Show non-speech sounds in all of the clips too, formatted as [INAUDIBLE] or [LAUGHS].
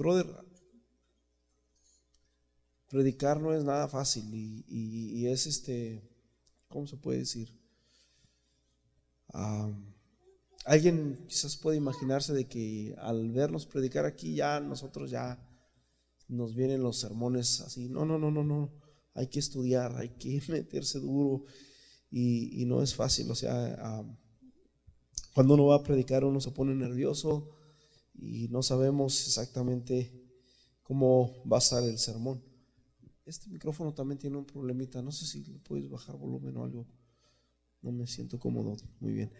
brother, predicar no es nada fácil y, es este, ¿cómo se puede decir? alguien quizás puede imaginarse de que al vernos predicar aquí ya nosotros ya nos vienen los sermones así. No, no, no, no, no. Hay que estudiar, hay que [LAUGHS] meterse duro y, no es fácil. O sea, cuando uno va a predicar uno se pone nervioso y no sabemos exactamente cómo va a estar el sermón. Este micrófono también tiene un problemita. No sé si le puedes bajar volumen o algo. No me siento cómodo. Muy bien.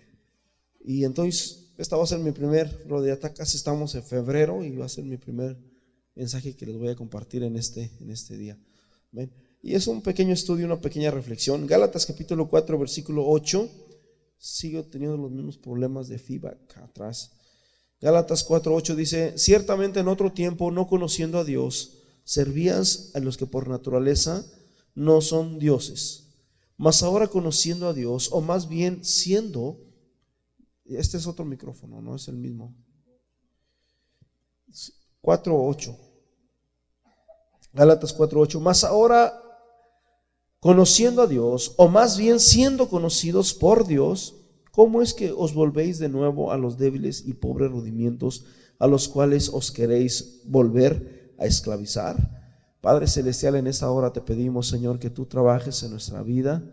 Y entonces, esta va a ser mi primer rodeata. Casi estamos en febrero y va a ser mi primer mensaje que les voy a compartir en este, en este día. Y es un pequeño estudio, una pequeña reflexión. Gálatas capítulo 4, versículo 8. Sigo teniendo los mismos problemas de feedback atrás. Gálatas 4:8 dice, ciertamente en otro tiempo, no conociendo a Dios, servías a los que por naturaleza no son dioses. Mas ahora conociendo a Dios, o más bien siendo, este es otro micrófono, no es el mismo. 4:8. Gálatas 4:8. Mas ahora conociendo a Dios, o más bien siendo conocidos por Dios, ¿Cómo es que os volvéis de nuevo a los débiles y pobres rudimientos a los cuales os queréis volver a esclavizar? Padre Celestial, en esta hora te pedimos, Señor, que tú trabajes en nuestra vida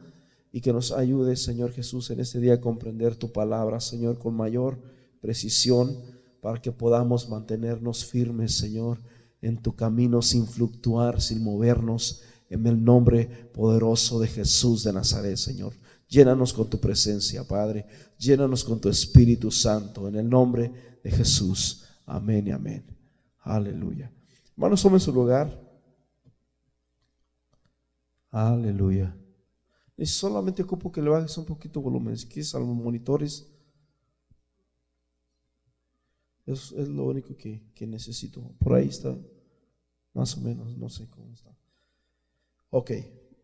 y que nos ayudes, Señor Jesús, en este día a comprender tu palabra, Señor, con mayor precisión, para que podamos mantenernos firmes, Señor, en tu camino sin fluctuar, sin movernos, en el nombre poderoso de Jesús de Nazaret, Señor. Llénanos con tu presencia, Padre. Llénanos con tu Espíritu Santo. En el nombre de Jesús. Amén y amén. Aleluya. Hermanos, tomen su lugar. Aleluya. Y solamente ocupo que le bajes un poquito volumen. Si quieres a los monitores. Es, es lo único que, necesito. Por ahí está. Más o menos. No sé cómo está. Ok.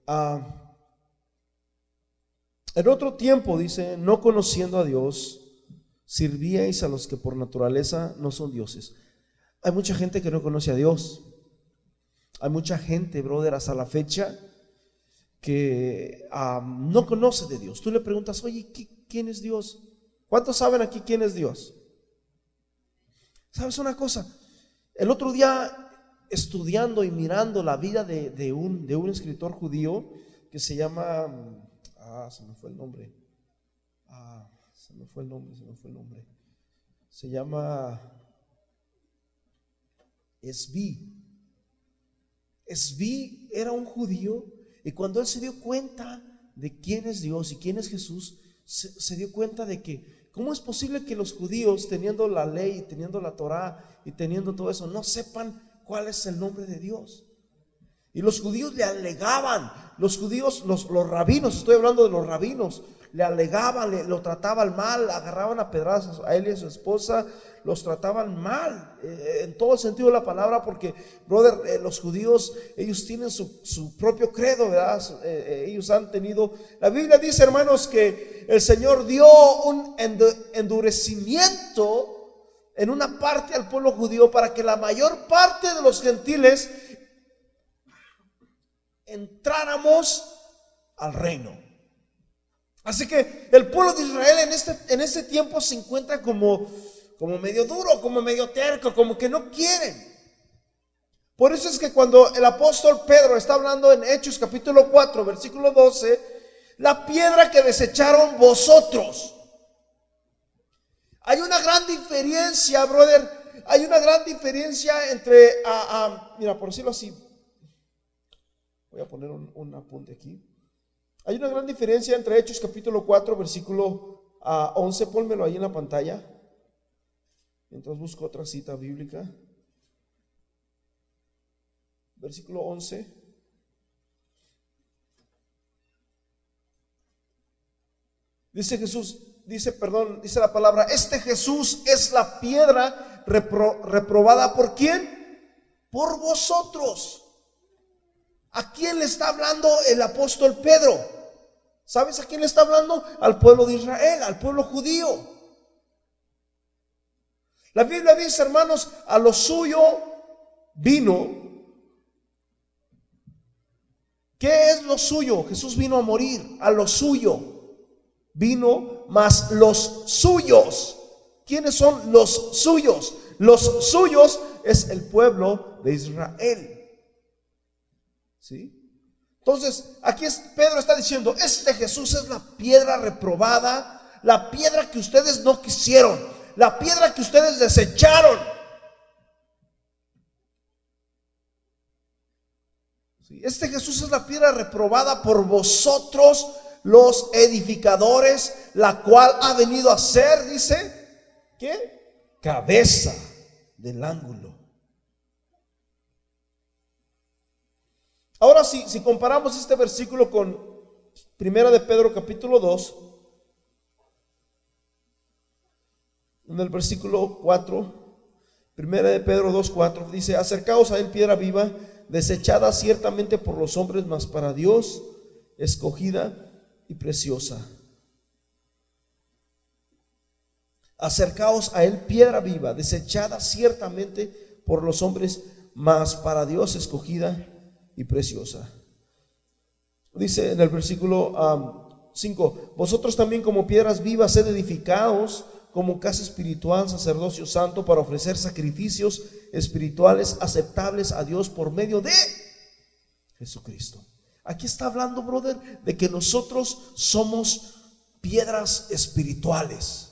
Ah. En otro tiempo, dice, no conociendo a Dios, sirvíais a los que por naturaleza no son dioses. Hay mucha gente que no conoce a Dios. Hay mucha gente, brother, hasta la fecha, que no conoce de Dios. Tú le preguntas, oye, ¿quién es Dios? ¿Cuántos saben aquí quién es Dios? ¿Sabes una cosa? El otro día, estudiando y mirando la vida de, un, de un escritor judío que se llama Ah, se me fue el nombre. Ah, se me fue el nombre, se me fue el nombre. Se llama Esbi. Esbi era un judío y cuando él se dio cuenta de quién es Dios y quién es Jesús, se, dio cuenta de que, ¿cómo es posible que los judíos, teniendo la ley, teniendo la Torah y teniendo todo eso, no sepan cuál es el nombre de Dios? Y los judíos le alegaban, los judíos, los, los rabinos, estoy hablando de los rabinos, le alegaban, le, lo trataban mal, agarraban a pedradas a él y a su esposa, los trataban mal, eh, en todo sentido de la palabra, porque, brother, eh, los judíos, ellos tienen su, su propio credo, ¿verdad? Eh, ellos han tenido, la Biblia dice, hermanos, que el Señor dio un endurecimiento en una parte al pueblo judío para que la mayor parte de los gentiles entráramos al reino. Así que el pueblo de Israel en este, en este tiempo se encuentra como, como medio duro, como medio terco, como que no quieren. Por eso es que cuando el apóstol Pedro está hablando en Hechos capítulo 4, versículo 12, la piedra que desecharon vosotros. Hay una gran diferencia, brother. Hay una gran diferencia entre, mira, por decirlo así, Voy a poner un, apunte aquí. Hay una gran diferencia entre Hechos capítulo 4, versículo 11. Ah, Pónmelo ahí en la pantalla. Entonces busco otra cita bíblica. Versículo 11. Dice Jesús, dice, perdón, dice la palabra, este Jesús es la piedra reprobada por quién? Por vosotros. ¿A quién le está hablando el apóstol Pedro? ¿Sabes a quién le está hablando? Al pueblo de Israel, al pueblo judío. La Biblia dice, hermanos, a lo suyo vino. ¿Qué es lo suyo? Jesús vino a morir, a lo suyo. Vino más los suyos. ¿Quiénes son los suyos? Los suyos es el pueblo de Israel. ¿Sí? Entonces, aquí Pedro está diciendo, este Jesús es la piedra reprobada, la piedra que ustedes no quisieron, la piedra que ustedes desecharon. Este Jesús es la piedra reprobada por vosotros, los edificadores, la cual ha venido a ser, dice, ¿qué? Cabeza del ángulo. Ahora si, si comparamos este versículo con Primera de Pedro capítulo 2, en el versículo 4, Primera de Pedro 2, 4, dice, acercaos a él piedra viva, desechada ciertamente por los hombres, mas para Dios escogida y preciosa. Acercaos a él piedra viva, desechada ciertamente por los hombres, mas para Dios escogida y preciosa. Dice en el versículo 5, vosotros también como piedras vivas sed edificados como casa espiritual, sacerdocio santo, para ofrecer sacrificios espirituales aceptables a Dios por medio de Jesucristo. Aquí está hablando, brother, de que nosotros somos piedras espirituales.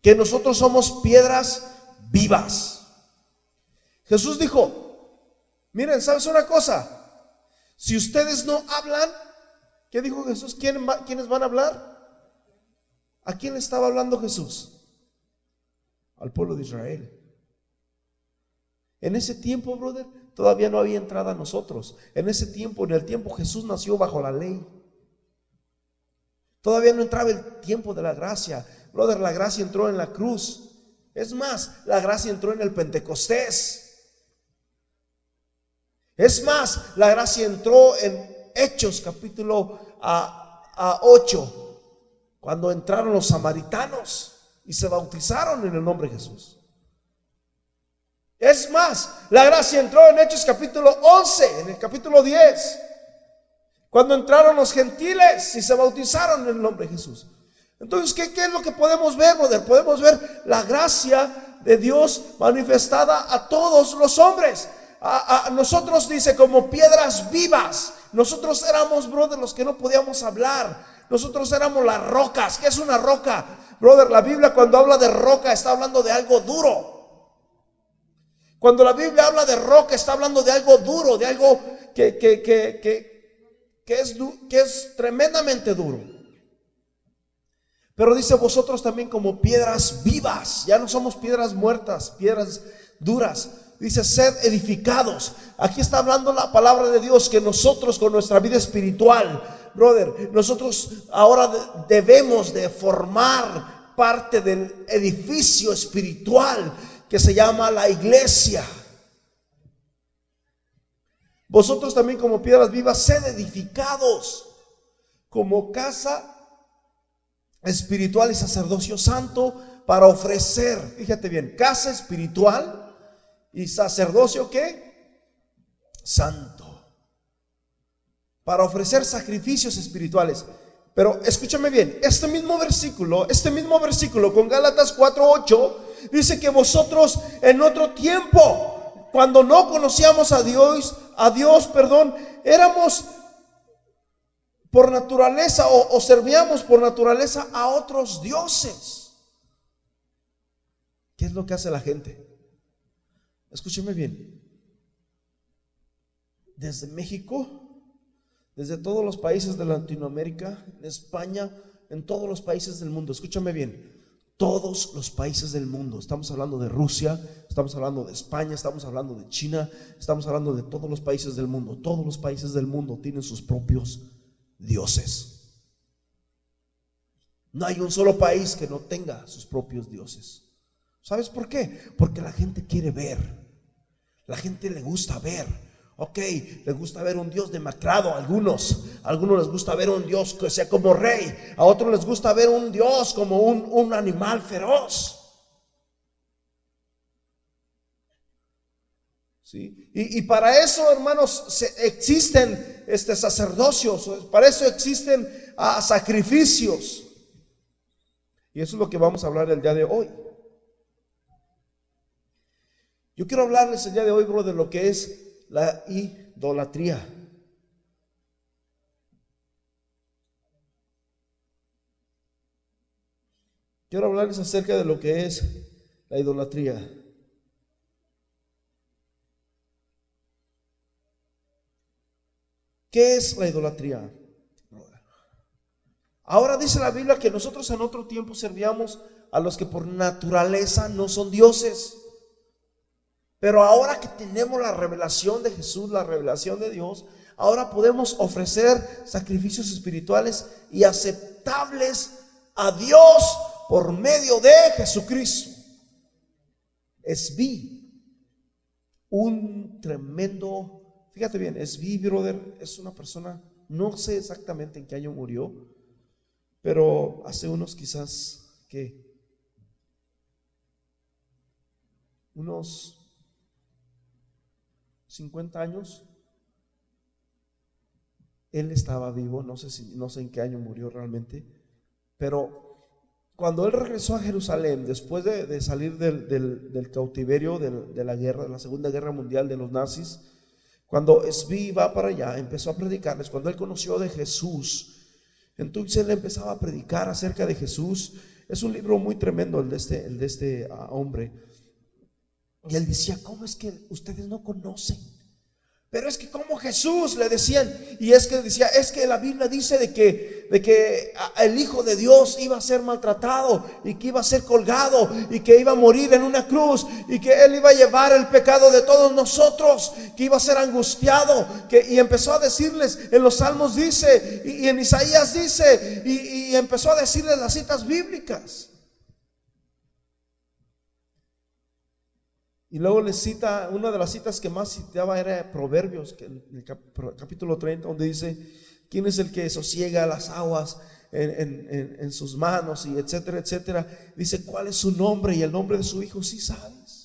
Que nosotros somos piedras vivas. Jesús dijo, miren, ¿sabes una cosa? Si ustedes no hablan, ¿qué dijo Jesús? ¿Quiénes van a hablar? ¿A quién estaba hablando Jesús? Al pueblo de Israel. En ese tiempo, brother, todavía no había entrada a nosotros. En ese tiempo, en el tiempo Jesús nació bajo la ley. Todavía no entraba el tiempo de la gracia. Brother, la gracia entró en la cruz. Es más, la gracia entró en el Pentecostés. Es más, la gracia entró en Hechos capítulo a, a 8 cuando entraron los samaritanos y se bautizaron en el nombre de Jesús. Es más, la gracia entró en Hechos capítulo 11, en el capítulo 10, cuando entraron los gentiles y se bautizaron en el nombre de Jesús. Entonces, ¿qué, es lo que podemos ver, brother? Podemos ver la gracia de Dios manifestada a todos los hombres. Nosotros dice como piedras vivas. Nosotros éramos, brother, los que no podíamos hablar. Nosotros éramos las rocas. ¿Qué es una roca? Brother, la Biblia cuando habla de roca está hablando de algo duro. Cuando la Biblia habla de roca está hablando de algo duro, de algo que, que, que, que, es, que es tremendamente duro. Pero dice vosotros también como piedras vivas. Ya no somos piedras muertas, piedras duras. Dice, sed edificados. Aquí está hablando la palabra de Dios que nosotros con nuestra vida espiritual, brother, nosotros ahora debemos de formar parte del edificio espiritual que se llama la iglesia. Vosotros también como piedras vivas, sed edificados como casa espiritual y sacerdocio santo para ofrecer, fíjate bien, casa espiritual y sacerdocio qué? Santo para ofrecer sacrificios espirituales. Pero escúchame bien, este mismo versículo, este mismo versículo con Gálatas 4:8 dice que vosotros en otro tiempo, cuando no conocíamos a Dios, a Dios, perdón, éramos por naturaleza o, o servíamos por naturaleza a otros dioses. ¿Qué es lo que hace la gente? Escúcheme bien. Desde México desde todos los países de Latinoamérica, en España, en todos los países del mundo. Escúchame bien, todos los países del mundo. Estamos hablando de Rusia, estamos hablando de España, estamos hablando de China, estamos hablando de todos los países del mundo. Todos los países del mundo tienen sus propios dioses. No hay un solo país que no tenga sus propios dioses. ¿Sabes por qué? Porque la gente quiere ver. La gente le gusta ver. Ok, les gusta ver un Dios demacrado a algunos. A algunos les gusta ver un Dios que sea como rey. A otros les gusta ver un Dios como un, un animal feroz. ¿sí? Y, para eso, hermanos, existen este, sacerdocios, para eso existen ah, sacrificios. Y eso es lo que vamos a hablar el día de hoy. Yo quiero hablarles el día de hoy, bro, de lo que es la idolatría. Quiero hablarles acerca de lo que es la idolatría. ¿Qué es la idolatría? Ahora dice la Biblia que nosotros en otro tiempo servíamos a los que por naturaleza no son dioses. Pero ahora que tenemos la revelación de Jesús, la revelación de Dios, ahora podemos ofrecer sacrificios espirituales y aceptables a Dios por medio de Jesucristo. Esví, un tremendo, fíjate bien, Esví, brother, es una persona, no sé exactamente en qué año murió, pero hace unos quizás, ¿qué? Unos 50 años, él estaba vivo, no sé, si, no sé en qué año murió realmente, pero cuando él regresó a Jerusalén, después de, salir del, cautiverio de, la guerra, de la Segunda Guerra Mundial de los nazis, cuando Esbi va para allá, empezó a predicarles, cuando él conoció de Jesús, entonces él empezaba a predicar acerca de Jesús. Es un libro muy tremendo el de este, el de este ah, hombre. Y él decía, ¿cómo es que ustedes no conocen? Pero es que como Jesús le decían, y es que decía, es que la Biblia dice de que, de que el Hijo de Dios iba a ser maltratado y que iba a ser colgado y que iba a morir en una cruz y que Él iba a llevar el pecado de todos nosotros, que iba a ser angustiado. Que, y empezó a decirles, en los salmos dice, y, en Isaías dice, y, y empezó a decirles las citas bíblicas. Y luego le cita, una de las citas que más citaba era Proverbios, que en el capítulo 30, donde dice, ¿quién es el que sosiega las aguas en, sus manos? Y etcétera, etcétera. Dice, ¿cuál es su nombre? Y el nombre de su hijo, sí sabes.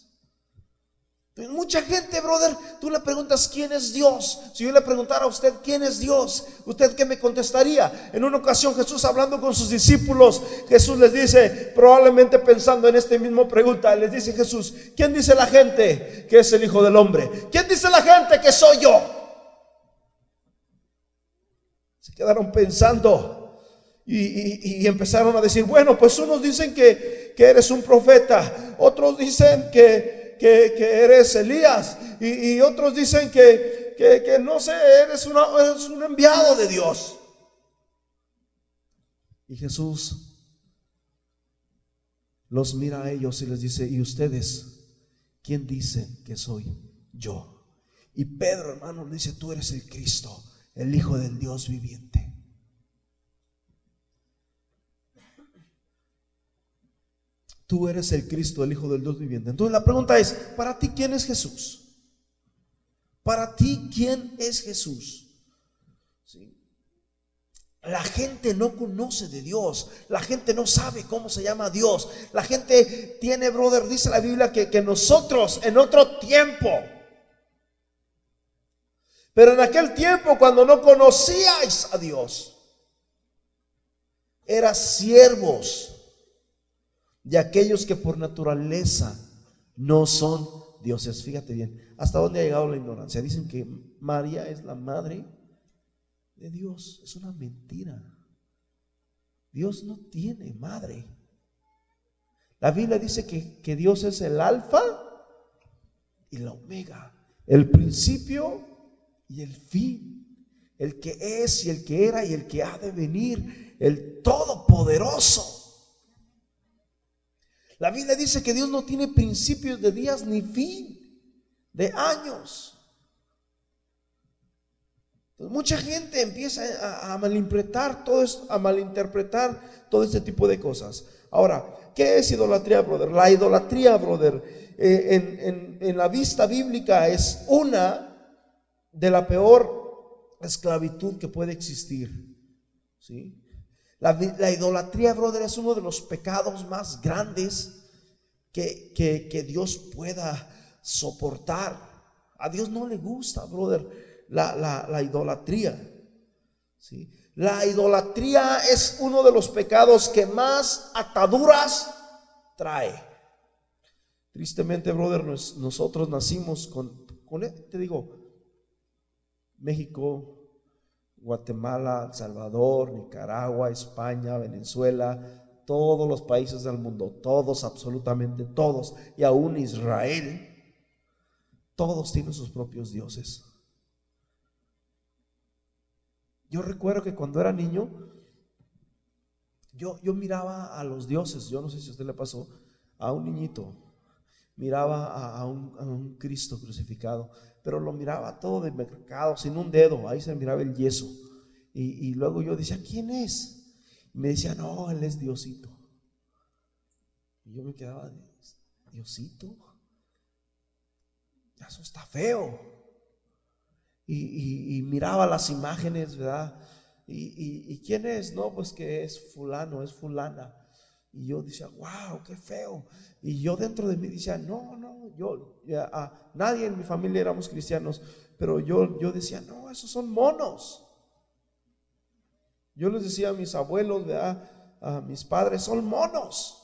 Mucha gente, brother, tú le preguntas quién es Dios. Si yo le preguntara a usted quién es Dios, ¿usted qué me contestaría? En una ocasión Jesús hablando con sus discípulos, Jesús les dice, probablemente pensando en esta misma pregunta, les dice Jesús, ¿quién dice la gente que es el Hijo del Hombre? ¿Quién dice la gente que soy yo? Se quedaron pensando y, empezaron a decir, bueno, pues unos dicen que, que eres un profeta, otros dicen que que, eres Elías y, otros dicen que, que, no sé, eres, eres un enviado de Dios. Y Jesús los mira a ellos y les dice, ¿y ustedes quién dicen que soy yo? Y Pedro, hermano, le dice, tú eres el Cristo, el Hijo del Dios viviente. Tú eres el Cristo, el Hijo del Dios viviente. Entonces la pregunta es, ¿para ti quién es Jesús? Para ti, ¿quién es Jesús? La gente no conoce de Dios. La gente no sabe cómo se llama Dios. La gente tiene, brother, dice la Biblia, que, que nosotros en otro tiempo, pero en aquel tiempo cuando no conocíais a Dios, eras siervos de aquellos que por naturaleza no son dioses. Fíjate bien, ¿hasta dónde ha llegado la ignorancia? Dicen que María es la madre de Dios. Es una mentira. Dios no tiene madre. La Biblia dice que, que Dios es el alfa y la omega, el principio y el fin, el que es y el que era y el que ha de venir, el todopoderoso. La Biblia dice que Dios no tiene principios de días ni fin de años. mucha gente empieza a, malinterpretar todo esto, a malinterpretar todo este tipo de cosas. Ahora, ¿qué es idolatría, brother? La idolatría, brother, eh, en, la vista bíblica es una de la peor esclavitud que puede existir. ¿Sí? La, idolatría, brother, es uno de los pecados más grandes que, que, Dios pueda soportar. A Dios no le gusta, brother, la, idolatría. ¿sí? La idolatría es uno de los pecados que más ataduras trae. Tristemente, brother, nosotros nacimos con, con, te digo, México, Guatemala, Salvador, Nicaragua, España, Venezuela, todos los países del mundo, todos, absolutamente todos, y aún Israel, todos tienen sus propios dioses. Yo recuerdo que cuando era niño, yo, yo miraba a los dioses, yo no sé si a usted le pasó, a un niñito, miraba a un Cristo crucificado, pero lo miraba todo de mercado, sin un dedo, ahí se miraba el yeso. Y, y luego yo decía, ¿quién es? Y me decía, no, él es Diosito. Y yo me quedaba, Diosito, eso está feo. Y, miraba las imágenes, ¿verdad? Y, y, quién es? No, pues que es fulano, es fulana. Y yo decía, wow, qué feo. Y yo dentro de mí decía, no, no, yo, ya, nadie en mi familia éramos cristianos, pero yo, yo decía, no, esos son monos. Yo les decía a mis abuelos, ¿verdad? a mis padres, son monos.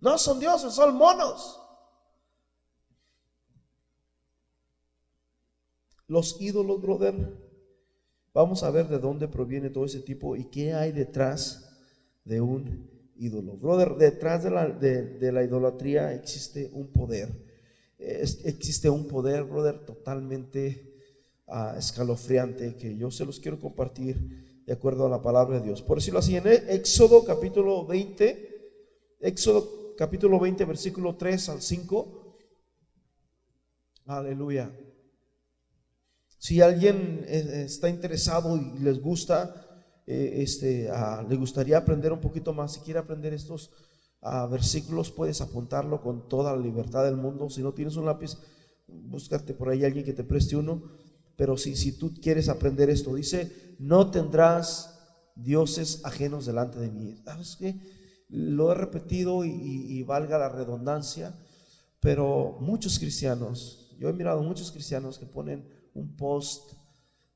No son dioses, son monos. Los ídolos, brother, vamos a ver de dónde proviene todo ese tipo y qué hay detrás de un ídolo. Brother, detrás de la, de, la idolatría existe un poder. existe un poder, brother, totalmente ah, escalofriante que yo se los quiero compartir de acuerdo a la palabra de Dios. Por decirlo así, en Éxodo capítulo 20, Éxodo capítulo 20, versículo 3 al 5. Aleluya. Si alguien eh, está interesado y les gusta, eh, este, le gustaría aprender un poquito más, si quiere aprender estos versículos, puedes apuntarlo con toda la libertad del mundo. Si no tienes un lápiz, búscate por ahí alguien que te preste uno. Pero si, tú quieres aprender esto, dice, no tendrás dioses ajenos delante de mí. Lo he repetido y valga la redundancia, pero muchos cristianos, yo he mirado muchos cristianos que ponen un post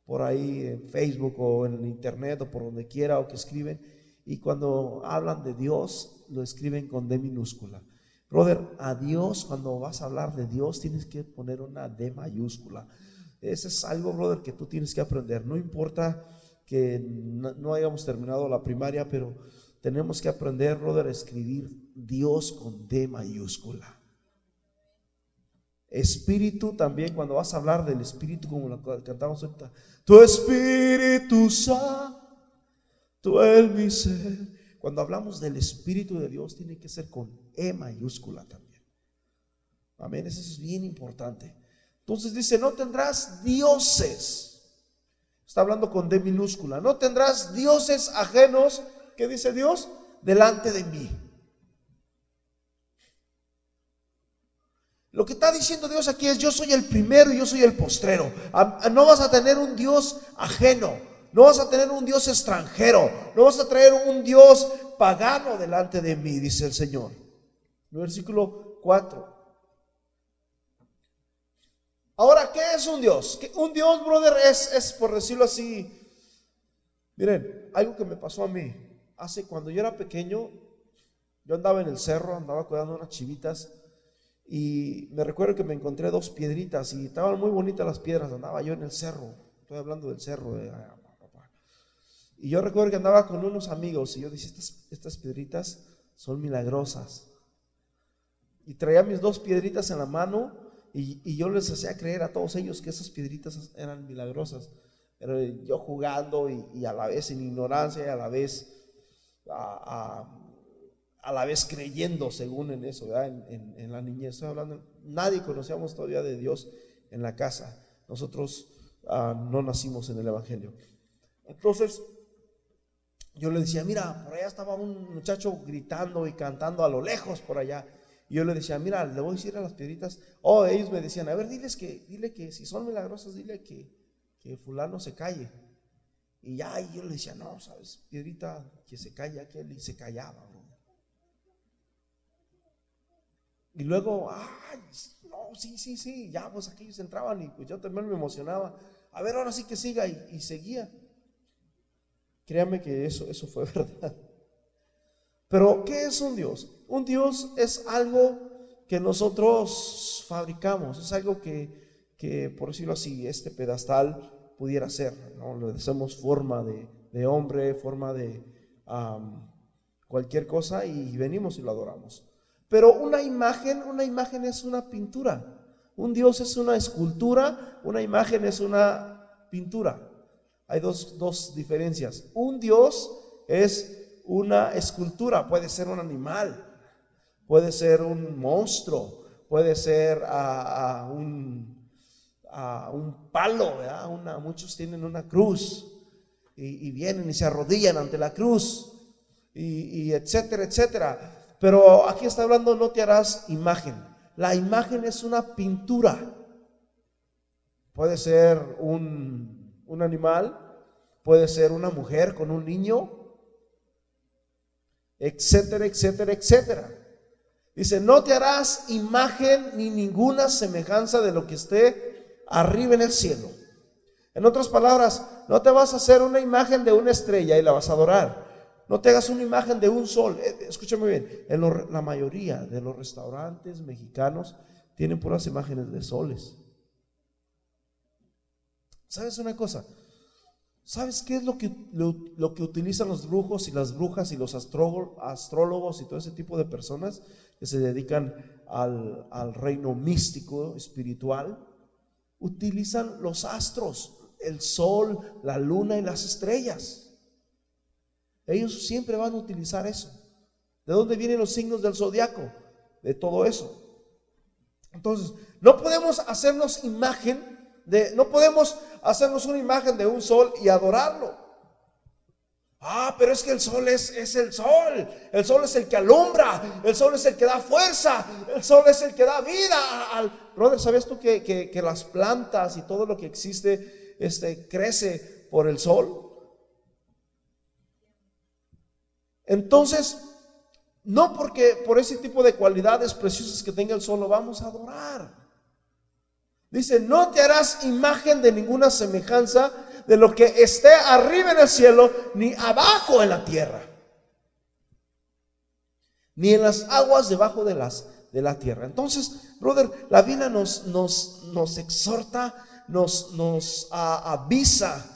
por ahí en Facebook o en internet o por donde quiera o que escriben y cuando hablan de Dios lo escriben con D minúscula. Brother, a Dios cuando vas a hablar de Dios tienes que poner una D mayúscula. Ese es algo, brother, que tú tienes que aprender. No importa que no, hayamos terminado la primaria, pero tenemos que aprender, brother, a escribir Dios con D mayúscula. Espíritu también, cuando vas a hablar del Espíritu, como lo cantamos ahorita, tu Espíritu Santo es mi. Cuando hablamos del Espíritu de Dios, tiene que ser con E mayúscula también. Amén, eso es bien importante. Entonces dice, no tendrás dioses. Está hablando con D minúscula. No tendrás dioses ajenos, ¿qué dice Dios? Delante de mí. Lo que está diciendo Dios aquí es, yo soy el primero y yo soy el postrero. No vas a tener un Dios ajeno, no vas a tener un Dios extranjero, no vas a traer un Dios pagano delante de mí, dice el Señor. Versículo 4. Ahora, ¿qué es un Dios? Un Dios, brother, es, es por decirlo así. Miren, algo que me pasó a mí. Hace cuando yo era pequeño, yo andaba en el cerro, andaba cuidando unas chivitas. Y me recuerdo que me encontré dos piedritas y estaban muy bonitas las piedras. Andaba yo en el cerro. Estoy hablando del cerro. y yo recuerdo que andaba con unos amigos y yo decía, estas, estas piedritas son milagrosas. Y traía mis dos piedritas en la mano y, yo les hacía creer a todos ellos que esas piedritas eran milagrosas. Pero yo jugando y, a la vez en ignorancia y a la vez a, a la vez creyendo según en eso, En, la niñez. Estoy hablando, nadie conocíamos todavía de Dios en la casa. Nosotros ah, no nacimos en el Evangelio. Entonces, yo le decía, mira, por allá estaba un muchacho gritando y cantando a lo lejos por allá. Y yo le decía, mira, le voy a decir a las piedritas. Oh, ellos me decían, a ver, diles que, dile que si son milagrosas, dile que, que fulano se calle. Y ya, y yo le decía, no, sabes, piedrita, que se calle aquel, y se callaba. Y luego, ay, no, sí, sí, sí, ya pues aquellos entraban y pues yo también me emocionaba. A ver, ahora sí que siga y, seguía. Créame que eso, eso fue [LAUGHS] verdad. Pero, ¿qué es un Dios? Un Dios es algo que nosotros fabricamos, es algo que, que por decirlo así, este pedestal pudiera ser. ¿no? Le hacemos forma de, hombre, forma de cualquier cosa y venimos y lo adoramos. Pero una imagen, una imagen es una pintura. Un Dios es una escultura, una imagen es una pintura. Hay dos, dos diferencias. Un Dios es una escultura, puede ser un animal, puede ser un monstruo, puede ser a, un, un, palo, muchos tienen una cruz y, vienen y se arrodillan ante la cruz y, y etcétera, etcétera. Pero aquí está hablando, no te harás imagen. La imagen es una pintura. Puede ser un, un animal, puede ser una mujer con un niño, etcétera, etcétera, etcétera. Dice, no te harás imagen ni ninguna semejanza de lo que esté arriba en el cielo. En otras palabras, no te vas a hacer una imagen de una estrella y la vas a adorar. No te hagas una imagen de un sol. Eh, escúchame bien, en la mayoría de los restaurantes mexicanos tienen puras imágenes de soles. ¿Sabes una cosa? ¿Sabes qué es lo que, lo, que utilizan los brujos y las brujas y los astrólogos y todo ese tipo de personas que se dedican al, al reino místico, espiritual? Utilizan los astros, el sol, la luna y las estrellas. Ellos siempre van a utilizar eso. ¿De dónde vienen los signos del zodiaco? De todo eso. Entonces, no podemos hacernos imagen de, no podemos hacernos una imagen de un sol y adorarlo. Ah, pero es que el sol es, es, el sol. El sol es el que alumbra. El sol es el que da fuerza. El sol es el que da vida. Al... Brother, ¿sabías tú que, que, las plantas y todo lo que existe este, crece por el sol? Entonces, no porque por ese tipo de cualidades preciosas que tenga el sol lo vamos a adorar. Dice, no te harás imagen de ninguna semejanza de lo que esté arriba en el cielo, ni abajo en la tierra, ni en las aguas debajo de, las, de la tierra. Entonces, brother, la Biblia nos, nos, nos exhorta, nos, nos avisa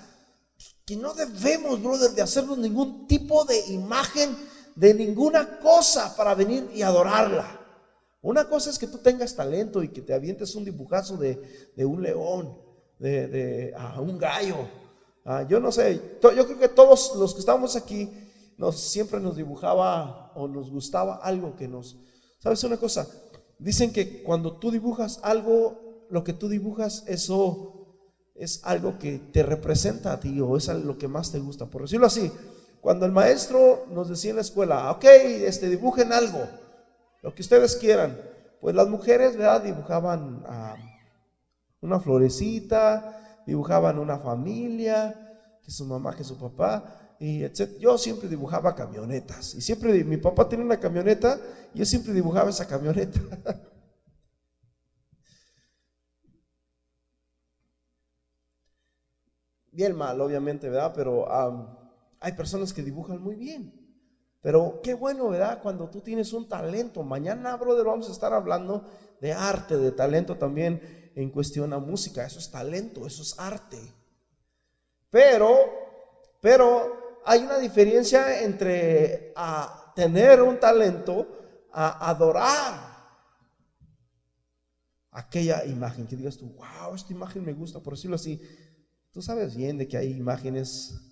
que no debemos, brother, de hacernos ningún tipo de imagen de ninguna cosa para venir y adorarla. Una cosa es que tú tengas talento y que te avientes un dibujazo de, un león, de, un gallo. Ah, yo no sé, yo creo que todos los que estamos aquí nos, siempre nos dibujaba o nos gustaba algo que nos... ¿Sabes una cosa? Dicen que cuando tú dibujas algo, lo que tú dibujas, eso es algo que te representa a ti o es lo que más te gusta. Por decirlo así, cuando el maestro nos decía en la escuela, ok, este, dibujen algo, lo que ustedes quieran, pues las mujeres, ¿verdad? Dibujaban ah, una florecita, dibujaban una familia, que su mamá, que su papá, y etc. Yo siempre dibujaba camionetas, y siempre, mi papá tiene una camioneta, y yo siempre dibujaba esa camioneta. [LAUGHS] bien mal, obviamente, ¿verdad? Pero hay personas que dibujan muy bien. Pero qué bueno, ¿verdad? Cuando tú tienes un talento. Mañana, brother, vamos a estar hablando de arte, de talento también en cuestión a música. Eso es talento, eso es arte. Pero, pero hay una diferencia entre tener un talento a adorar aquella imagen. Que digas tú, wow, esta imagen me gusta, por decirlo así. Tú sabes bien de que hay imágenes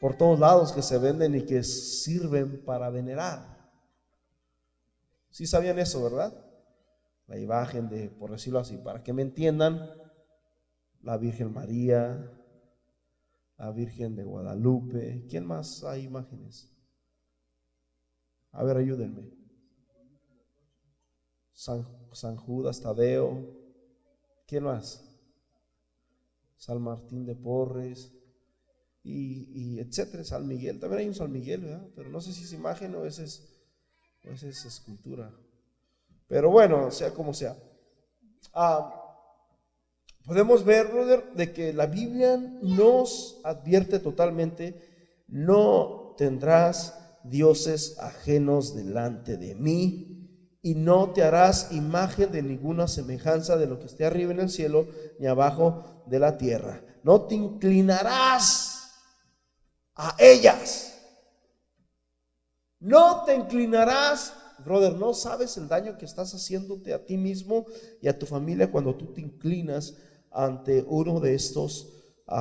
por todos lados que se venden y que sirven para venerar. Sí sabían eso, ¿verdad? La imagen de, por decirlo así, para que me entiendan, la Virgen María, la Virgen de Guadalupe. ¿Quién más hay imágenes? A ver, ayúdenme. San, San Judas Tadeo, ¿Quién más? San Martín de Porres y, etcétera, San Miguel. También hay un San Miguel, ¿verdad? Pero no sé si es imagen o esa es, es escultura. Pero bueno, sea como sea. Ah, podemos ver, brother, de que la Biblia nos advierte totalmente, no tendrás dioses ajenos delante de mí y no te harás imagen de ninguna semejanza de lo que esté arriba en el cielo ni abajo de la tierra. No te inclinarás a ellas. No te inclinarás, brother, no sabes el daño que estás haciéndote a ti mismo y a tu familia cuando tú te inclinas ante uno de estos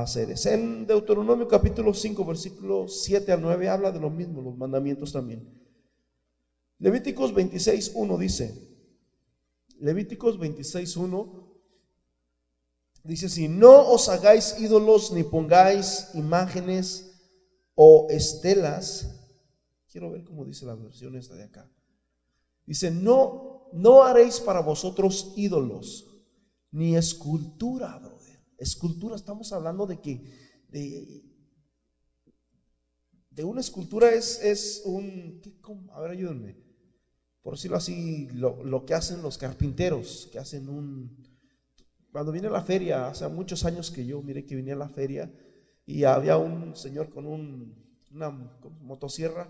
seres. En Deuteronomio capítulo 5, versículo 7 al 9 habla de lo mismo, los mandamientos también. Levíticos 26, 1 dice, Levíticos 26, 1 dice, si no os hagáis ídolos ni pongáis imágenes o estelas, quiero ver cómo dice la versión esta de acá. Dice, no, no haréis para vosotros ídolos, ni escultura, brother. Escultura, estamos hablando de que, de, de una escultura es, es un, a ver, ayúdenme por decirlo así, lo, que hacen los carpinteros, que hacen un... Cuando viene a la feria, hace muchos años que yo miré que venía a la feria y había un señor con un, una motosierra.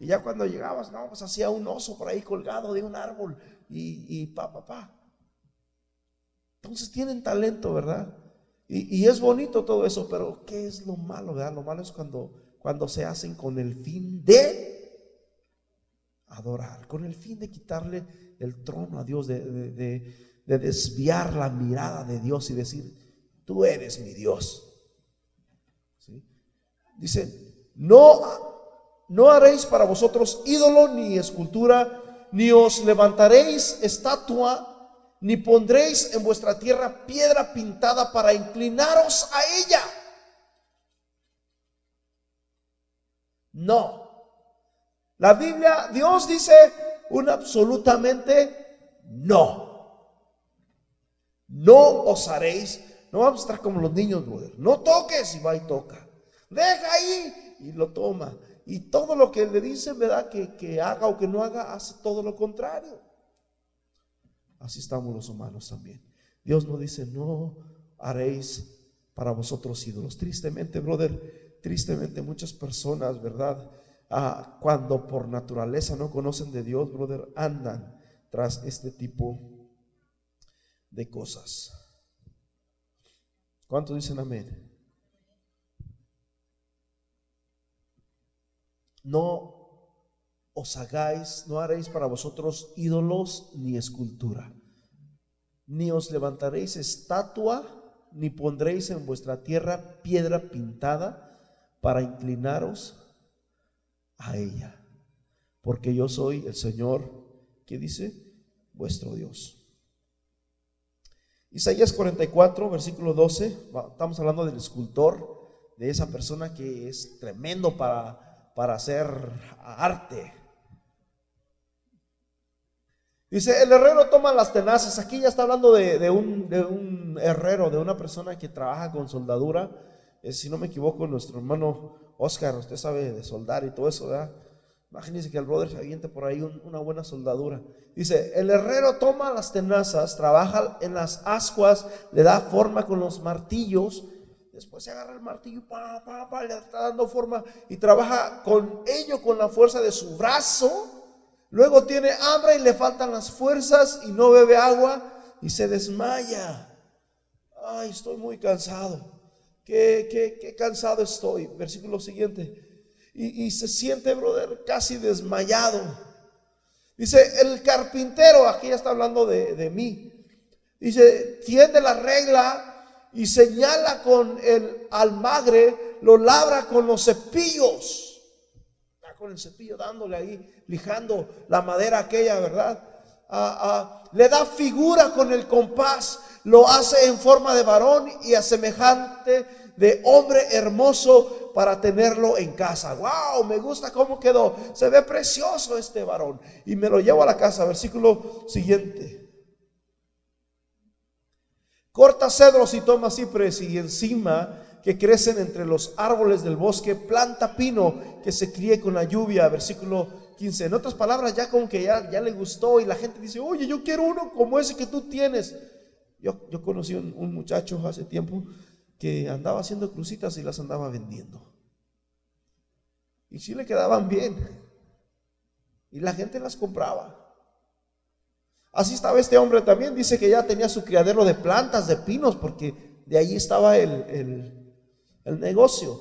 Y ya cuando llegabas, no, pues hacía un oso por ahí colgado de un árbol y, y pa, pa, pa. Entonces tienen talento, ¿verdad? Y, y, es bonito todo eso, pero ¿qué es lo malo, verdad? Lo malo es cuando cuando se hacen con el fin de adorar, con el fin de quitarle el trono a Dios, de, desviar la mirada de Dios y decir, tú eres mi Dios. Dice, no, no haréis para vosotros ídolo ni escultura, ni os levantaréis estatua, ni pondréis en vuestra tierra piedra pintada para inclinaros a ella. No. La Biblia, Dios dice un absolutamente no. No os haréis, no vamos a estar como los niños, brother. No toques y va y toca. Deja ahí y lo toma. Y todo lo que le dice, ¿verdad? Que, que haga o que no haga, hace todo lo contrario. Así estamos los humanos también. Dios nos dice, no haréis para vosotros ídolos. Tristemente, brother, Tristemente muchas personas, ¿verdad? Ah, cuando por naturaleza no conocen de Dios, brother, andan tras este tipo de cosas. ¿Cuántos dicen amén? No os hagáis, no haréis para vosotros ídolos ni escultura, ni os levantaréis estatua, ni pondréis en vuestra tierra piedra pintada para inclinaros a ella. Porque yo soy el Señor, que dice, vuestro Dios. Isaías 44, versículo 12, estamos hablando del escultor, de esa persona que es tremendo para, para hacer arte. Dice, el herrero toma las tenazas. Aquí ya está hablando de, un, de un herrero, de una persona que trabaja con soldadura si no me equivoco, nuestro hermano Oscar, usted sabe de soldar y todo eso, ¿verdad? Imagínense que el brother se aviente por ahí una buena soldadura. Dice, el herrero toma las tenazas, trabaja en las ascuas, le da forma con los martillos, después se agarra el martillo, pa, pa, pa, le está dando forma y trabaja con ello, con la fuerza de su brazo. Luego tiene hambre y le faltan las fuerzas y no bebe agua y se desmaya. Ay, estoy muy cansado qué, cansado estoy. Versículo siguiente. Y, se siente, brother, casi desmayado. Dice, el carpintero, aquí ya está hablando de, de mí. Dice, tiende la regla y señala con el almagre, lo labra con los cepillos. Con el cepillo dándole ahí, lijando la madera aquella, ¿verdad? Ah, ah, le da figura con el compás lo hace en forma de varón y a semejante de hombre hermoso para tenerlo en casa. Wow, me gusta cómo quedó. Se ve precioso este varón. Y me lo llevo a la casa. Versículo siguiente. Corta cedros y toma cipres y encima que crecen entre los árboles del bosque, planta pino que se críe con la lluvia, versículo 15. En otras palabras, ya como que ya, ya le gustó y la gente dice, oye, yo quiero uno como ese que tú tienes. Yo, yo conocí un, un muchacho hace tiempo que andaba haciendo crucitas y las andaba vendiendo. Y sí le quedaban bien. Y la gente las compraba. Así estaba este hombre también. Dice que ya tenía su criadero de plantas, de pinos, porque de ahí estaba el, el, negocio.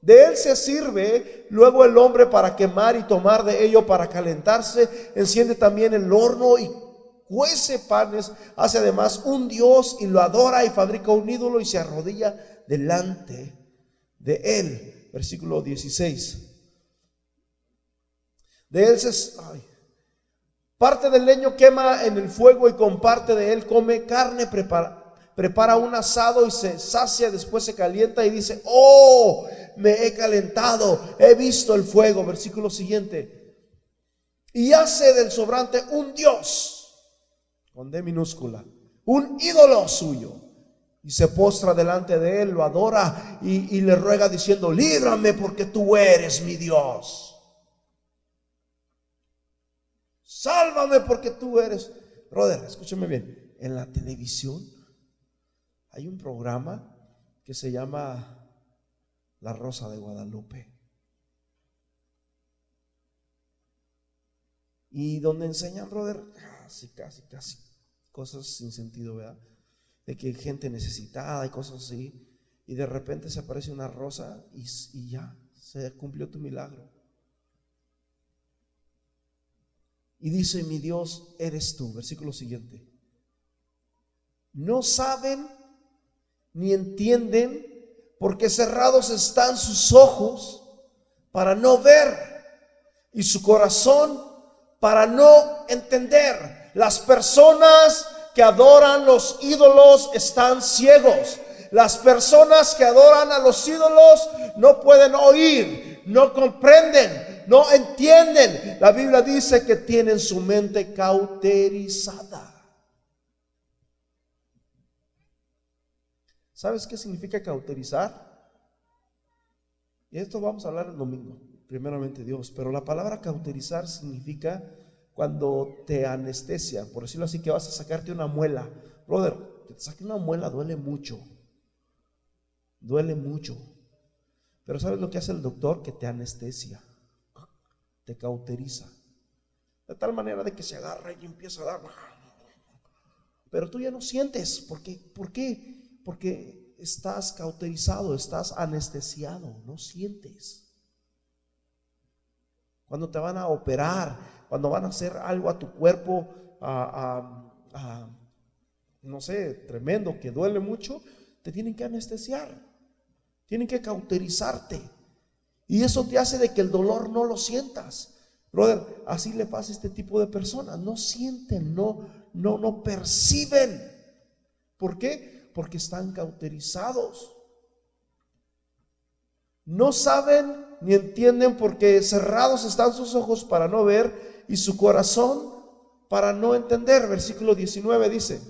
De él se sirve luego el hombre para quemar y tomar de ello para calentarse. Enciende también el horno y cuece panes. Hace además un Dios y lo adora y fabrica un ídolo y se arrodilla delante de él. Versículo 16. De él se... parte del leño quema en el fuego y con parte de él come carne preparada prepara un asado y se sacia, después se calienta y dice, oh, me he calentado, he visto el fuego. Versículo siguiente. Y hace del sobrante un Dios, con D minúscula, un ídolo suyo. Y se postra delante de él, lo adora y, y le ruega diciendo, líbrame porque tú eres mi Dios. Sálvame porque tú eres. Brother, escúchame bien. En la televisión hay un programa que se llama La Rosa de Guadalupe. Y donde enseñan, brother, casi, casi, casi cosas sin sentido, ¿verdad? De que hay gente necesitada y cosas así. Y de repente se aparece una rosa y, y ya, se cumplió tu milagro. Y dice, mi Dios, eres tú. Versículo siguiente. No saben ni entienden, porque cerrados están sus ojos para no ver y su corazón para no entender. Las personas que adoran los ídolos están ciegos. Las personas que adoran a los ídolos no pueden oír, no comprenden, no entienden. La Biblia dice que tienen su mente cauterizada. ¿Sabes qué significa cauterizar? Y esto vamos a hablar el domingo, primeramente Dios, pero la palabra cauterizar significa cuando te anestesia, por decirlo así, que vas a sacarte una muela. Brother, que te saque una muela duele mucho, duele mucho. Pero ¿sabes lo que hace el doctor? Que te anestesia, te cauteriza. De tal manera de que se agarra y empieza a dar. Pero tú ya no sientes. ¿Por qué? ¿Por qué? porque estás cauterizado, estás anestesiado, no sientes. Cuando te van a operar, cuando van a hacer algo a tu cuerpo, no sé, tremendo, que duele mucho, te tienen que anestesiar, tienen que cauterizarte. Y eso te hace de que el dolor no lo sientas. Brother, así le pasa a este tipo de personas, no sienten, no, no, no perciben. ¿Por qué? porque están cauterizados. No saben ni entienden porque cerrados están sus ojos para no ver y su corazón para no entender. Versículo 19 dice,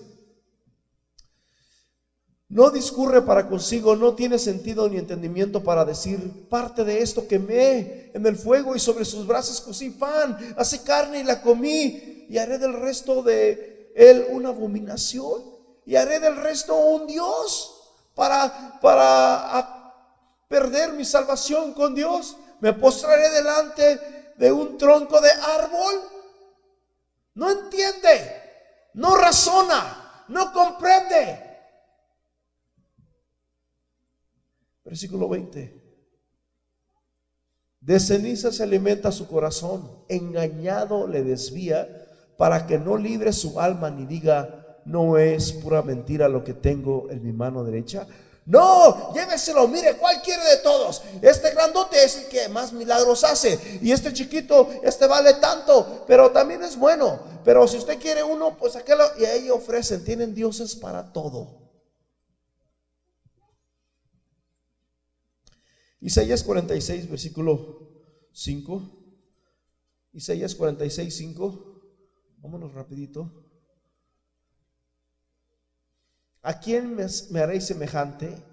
no discurre para consigo, no tiene sentido ni entendimiento para decir, parte de esto quemé en el fuego y sobre sus brazos cocí pan, hace carne y la comí y haré del resto de él una abominación y haré del resto un Dios para, para perder mi salvación con Dios. Me postraré delante de un tronco de árbol. No entiende, no razona, no comprende. Versículo 20. De ceniza se alimenta su corazón, engañado le desvía para que no libre su alma ni diga, no es pura mentira lo que tengo en mi mano derecha. No, lléveselo, mire, ¿cuál quiere de todos? Este grandote es el que más milagros hace. Y este chiquito, este vale tanto, pero también es bueno. Pero si usted quiere uno, pues aquello, y ahí ofrecen, tienen dioses para todo. Isaías 46, versículo 5. Isaías 46, 5. Vámonos rapidito. ¿A quién me, haréis semejante?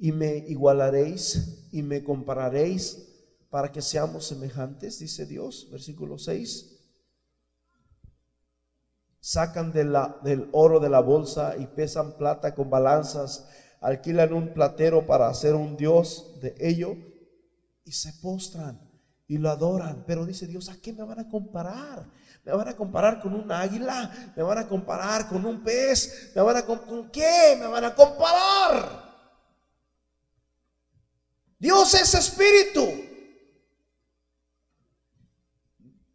y me igualaréis y me compararéis para que seamos semejantes, dice Dios, versículo 6. Sacan del oro de la bolsa y pesan plata con balanzas, alquilan un platero para hacer un dios de ello y se postran y lo adoran. Pero dice Dios, ¿a qué me van a comparar? ¿Me van a comparar con un águila? ¿Me van a comparar con un pez? ¿Me van a con qué? ¿Me van a comparar? Dios es espíritu.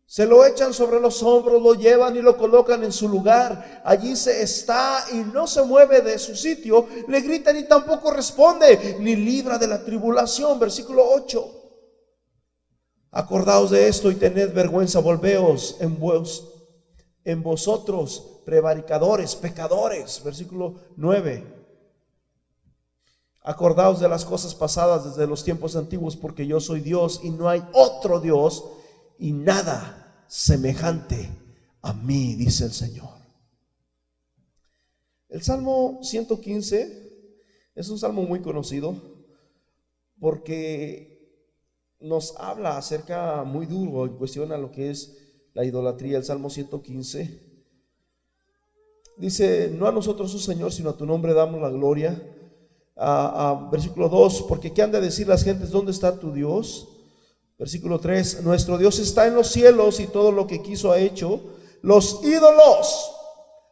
Se lo echan sobre los hombros, lo llevan y lo colocan en su lugar. Allí se está y no se mueve de su sitio. Le gritan y tampoco responde, ni libra de la tribulación. Versículo 8. Acordaos de esto y tened vergüenza, volveos en, vos, en vosotros, prevaricadores, pecadores. Versículo 9. Acordaos de las cosas pasadas desde los tiempos antiguos, porque yo soy Dios y no hay otro Dios y nada semejante a mí, dice el Señor. El Salmo 115 es un salmo muy conocido porque nos habla acerca muy duro y cuestiona lo que es la idolatría. El Salmo 115 dice, no a nosotros, oh Señor, sino a tu nombre damos la gloria versículo 2, porque ¿qué han de decir las gentes? ¿Dónde está tu Dios? Versículo 3, nuestro Dios está en los cielos y todo lo que quiso ha hecho. Los ídolos,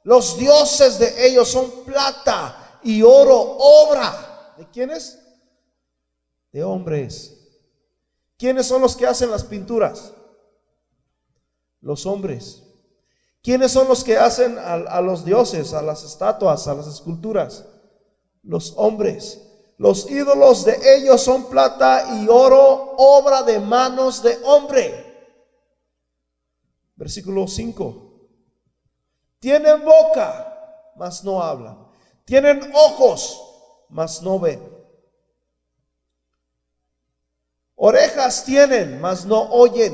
los dioses de ellos son plata y oro, obra. ¿De quiénes? De hombres. ¿Quiénes son los que hacen las pinturas? Los hombres. ¿Quiénes son los que hacen a los dioses, a las estatuas, a las esculturas? los hombres. Los ídolos de ellos son plata y oro, obra de manos de hombre. Versículo 5. Tienen boca, mas no hablan. Tienen ojos, mas no ven. Orejas tienen, mas no oyen.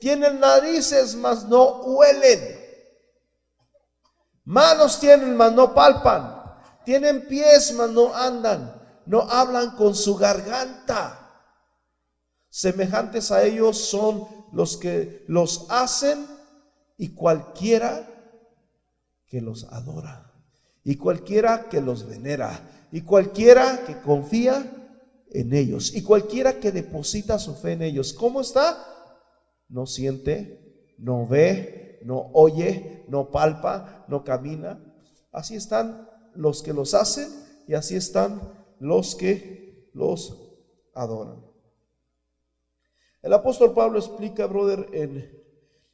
Tienen narices, mas no huelen. Manos tienen, mas no palpan tienen pies, mas no andan. No hablan con su garganta. Semejantes a ellos son los que los hacen y cualquiera que los adora. Y cualquiera que los venera. Y cualquiera que confía en ellos. Y cualquiera que deposita su fe en ellos. ¿Cómo está? No siente, no ve, no oye, no palpa, no camina. Así están los que los hacen y así están los que los adoran. El apóstol Pablo explica, brother, en,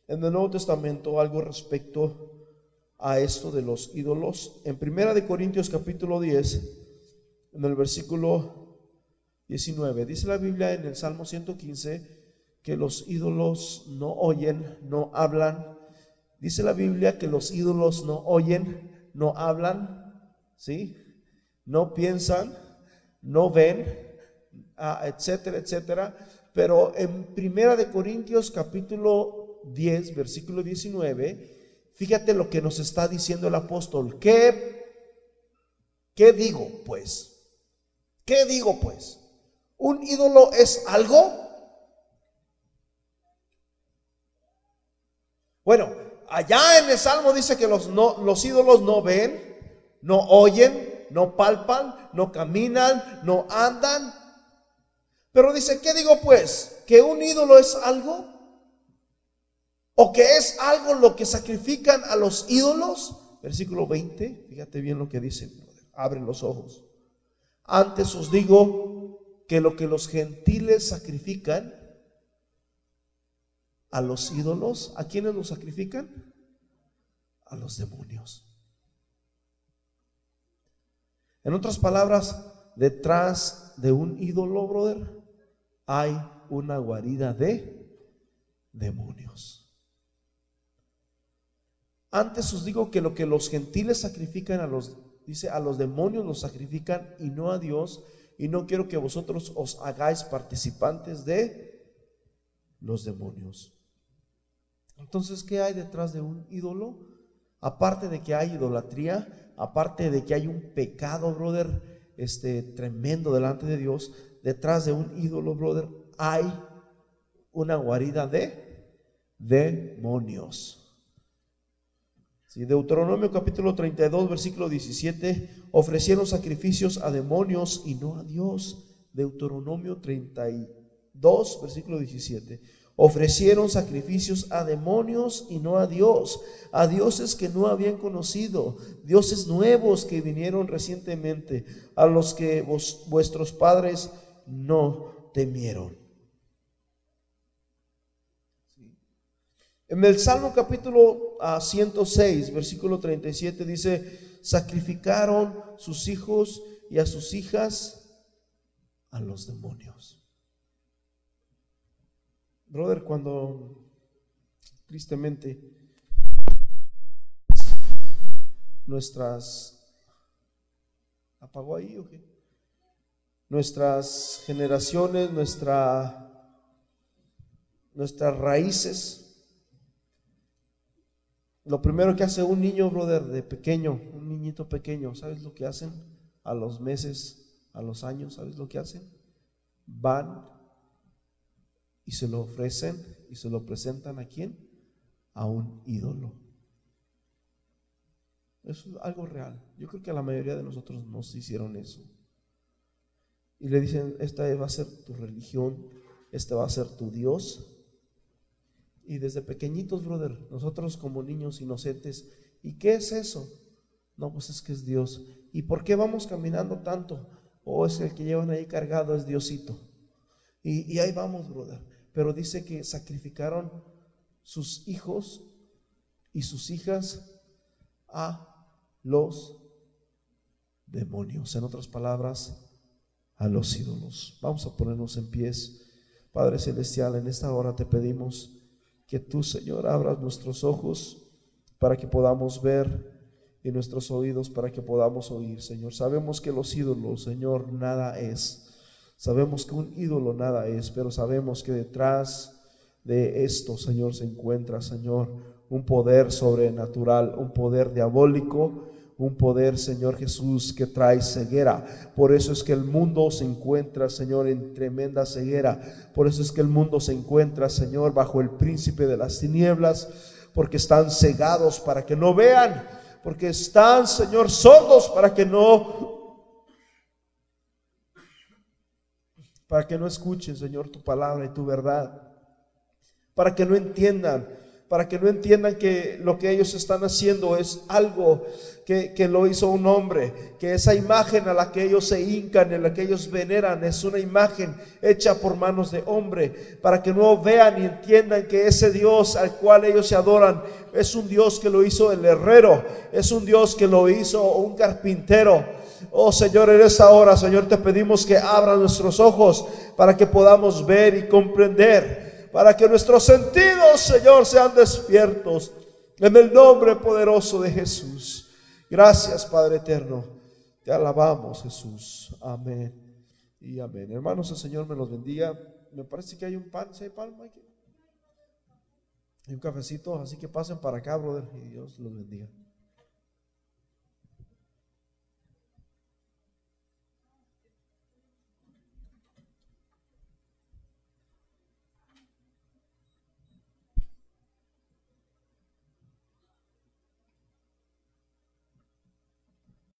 en el Nuevo Testamento algo respecto a esto de los ídolos. En Primera de Corintios capítulo 10, en el versículo 19, dice la Biblia en el Salmo 115 que los ídolos no oyen, no hablan. Dice la Biblia que los ídolos no oyen, no hablan, ¿sí? No piensan, no ven, ah, etcétera, etcétera. Pero en Primera de Corintios capítulo 10, versículo 19, fíjate lo que nos está diciendo el apóstol. ¿Qué, qué digo pues? ¿Qué digo pues? ¿Un ídolo es algo? Bueno, allá en el Salmo dice que los, no, los ídolos no ven, no oyen, no palpan, no caminan, no andan. Pero dice, ¿qué digo pues? ¿Que un ídolo es algo? ¿O que es algo lo que sacrifican a los ídolos? Versículo 20, fíjate bien lo que dice, abre los ojos. Antes os digo que lo que los gentiles sacrifican a los ídolos, ¿a quiénes los sacrifican? A los demonios. En otras palabras, detrás de un ídolo, brother, hay una guarida de demonios. Antes os digo que lo que los gentiles sacrifican a los, dice, a los demonios los sacrifican y no a Dios, y no quiero que vosotros os hagáis participantes de los demonios. Entonces, ¿qué hay detrás de un ídolo? Aparte de que hay idolatría, aparte de que hay un pecado, brother, este, tremendo delante de Dios, detrás de un ídolo, brother, hay una guarida de demonios. Si Deuteronomio capítulo 32, versículo 17, ofrecieron sacrificios a demonios y no a Dios. Deuteronomio 32, versículo 17. Ofrecieron sacrificios a demonios y no a Dios, a dioses que no habían conocido, dioses nuevos que vinieron recientemente, a los que vuestros padres no temieron. En el Salmo capítulo 106, ah, versículo 37 dice, sacrificaron sus hijos y a sus hijas a los demonios. Brother, cuando tristemente nuestras apagó ahí o qué? Nuestras generaciones, nuestra nuestras raíces lo primero que hace un niño, brother, de pequeño, un niñito pequeño, ¿sabes lo que hacen? A los meses, a los años, ¿sabes lo que hacen? Van y se lo ofrecen y se lo presentan a quién? A un ídolo. Es algo real. Yo creo que la mayoría de nosotros nos hicieron eso. Y le dicen, esta va a ser tu religión, este va a ser tu Dios. Y desde pequeñitos, brother, nosotros como niños inocentes, ¿y qué es eso? No, pues es que es Dios. ¿Y por qué vamos caminando tanto? O oh, es el que llevan ahí cargado, es Diosito. Y, y ahí vamos, brother pero dice que sacrificaron sus hijos y sus hijas a los demonios. En otras palabras, a los ídolos. Vamos a ponernos en pies. Padre Celestial, en esta hora te pedimos que tú, Señor, abras nuestros ojos para que podamos ver y nuestros oídos para que podamos oír, Señor. Sabemos que los ídolos, Señor, nada es. Sabemos que un ídolo nada es, pero sabemos que detrás de esto, Señor, se encuentra, Señor, un poder sobrenatural, un poder diabólico, un poder, Señor Jesús, que trae ceguera. Por eso es que el mundo se encuentra, Señor, en tremenda ceguera. Por eso es que el mundo se encuentra, Señor, bajo el príncipe de las tinieblas, porque están cegados para que no vean, porque están, Señor, sordos para que no para que no escuchen, Señor, tu palabra y tu verdad, para que no entiendan, para que no entiendan que lo que ellos están haciendo es algo que, que, lo hizo un hombre, que esa imagen a la que ellos se hincan, en la que ellos veneran, es una imagen hecha por manos de hombre, para que no vean y entiendan que ese Dios al cual ellos se adoran es un Dios que lo hizo el herrero, es un Dios que lo hizo un carpintero. Oh Señor, en esta hora, Señor, te pedimos que abra nuestros ojos para que podamos ver y comprender, para que nuestros sentidos, Señor, sean despiertos. En el nombre poderoso de Jesús. Gracias, Padre eterno. Te alabamos, Jesús. Amén. Y amén. Hermanos, el Señor me los bendiga. Me parece que hay un pan. ¿Sí hay pan, Hay un cafecito, así que pasen para acá, brother, y Dios los bendiga.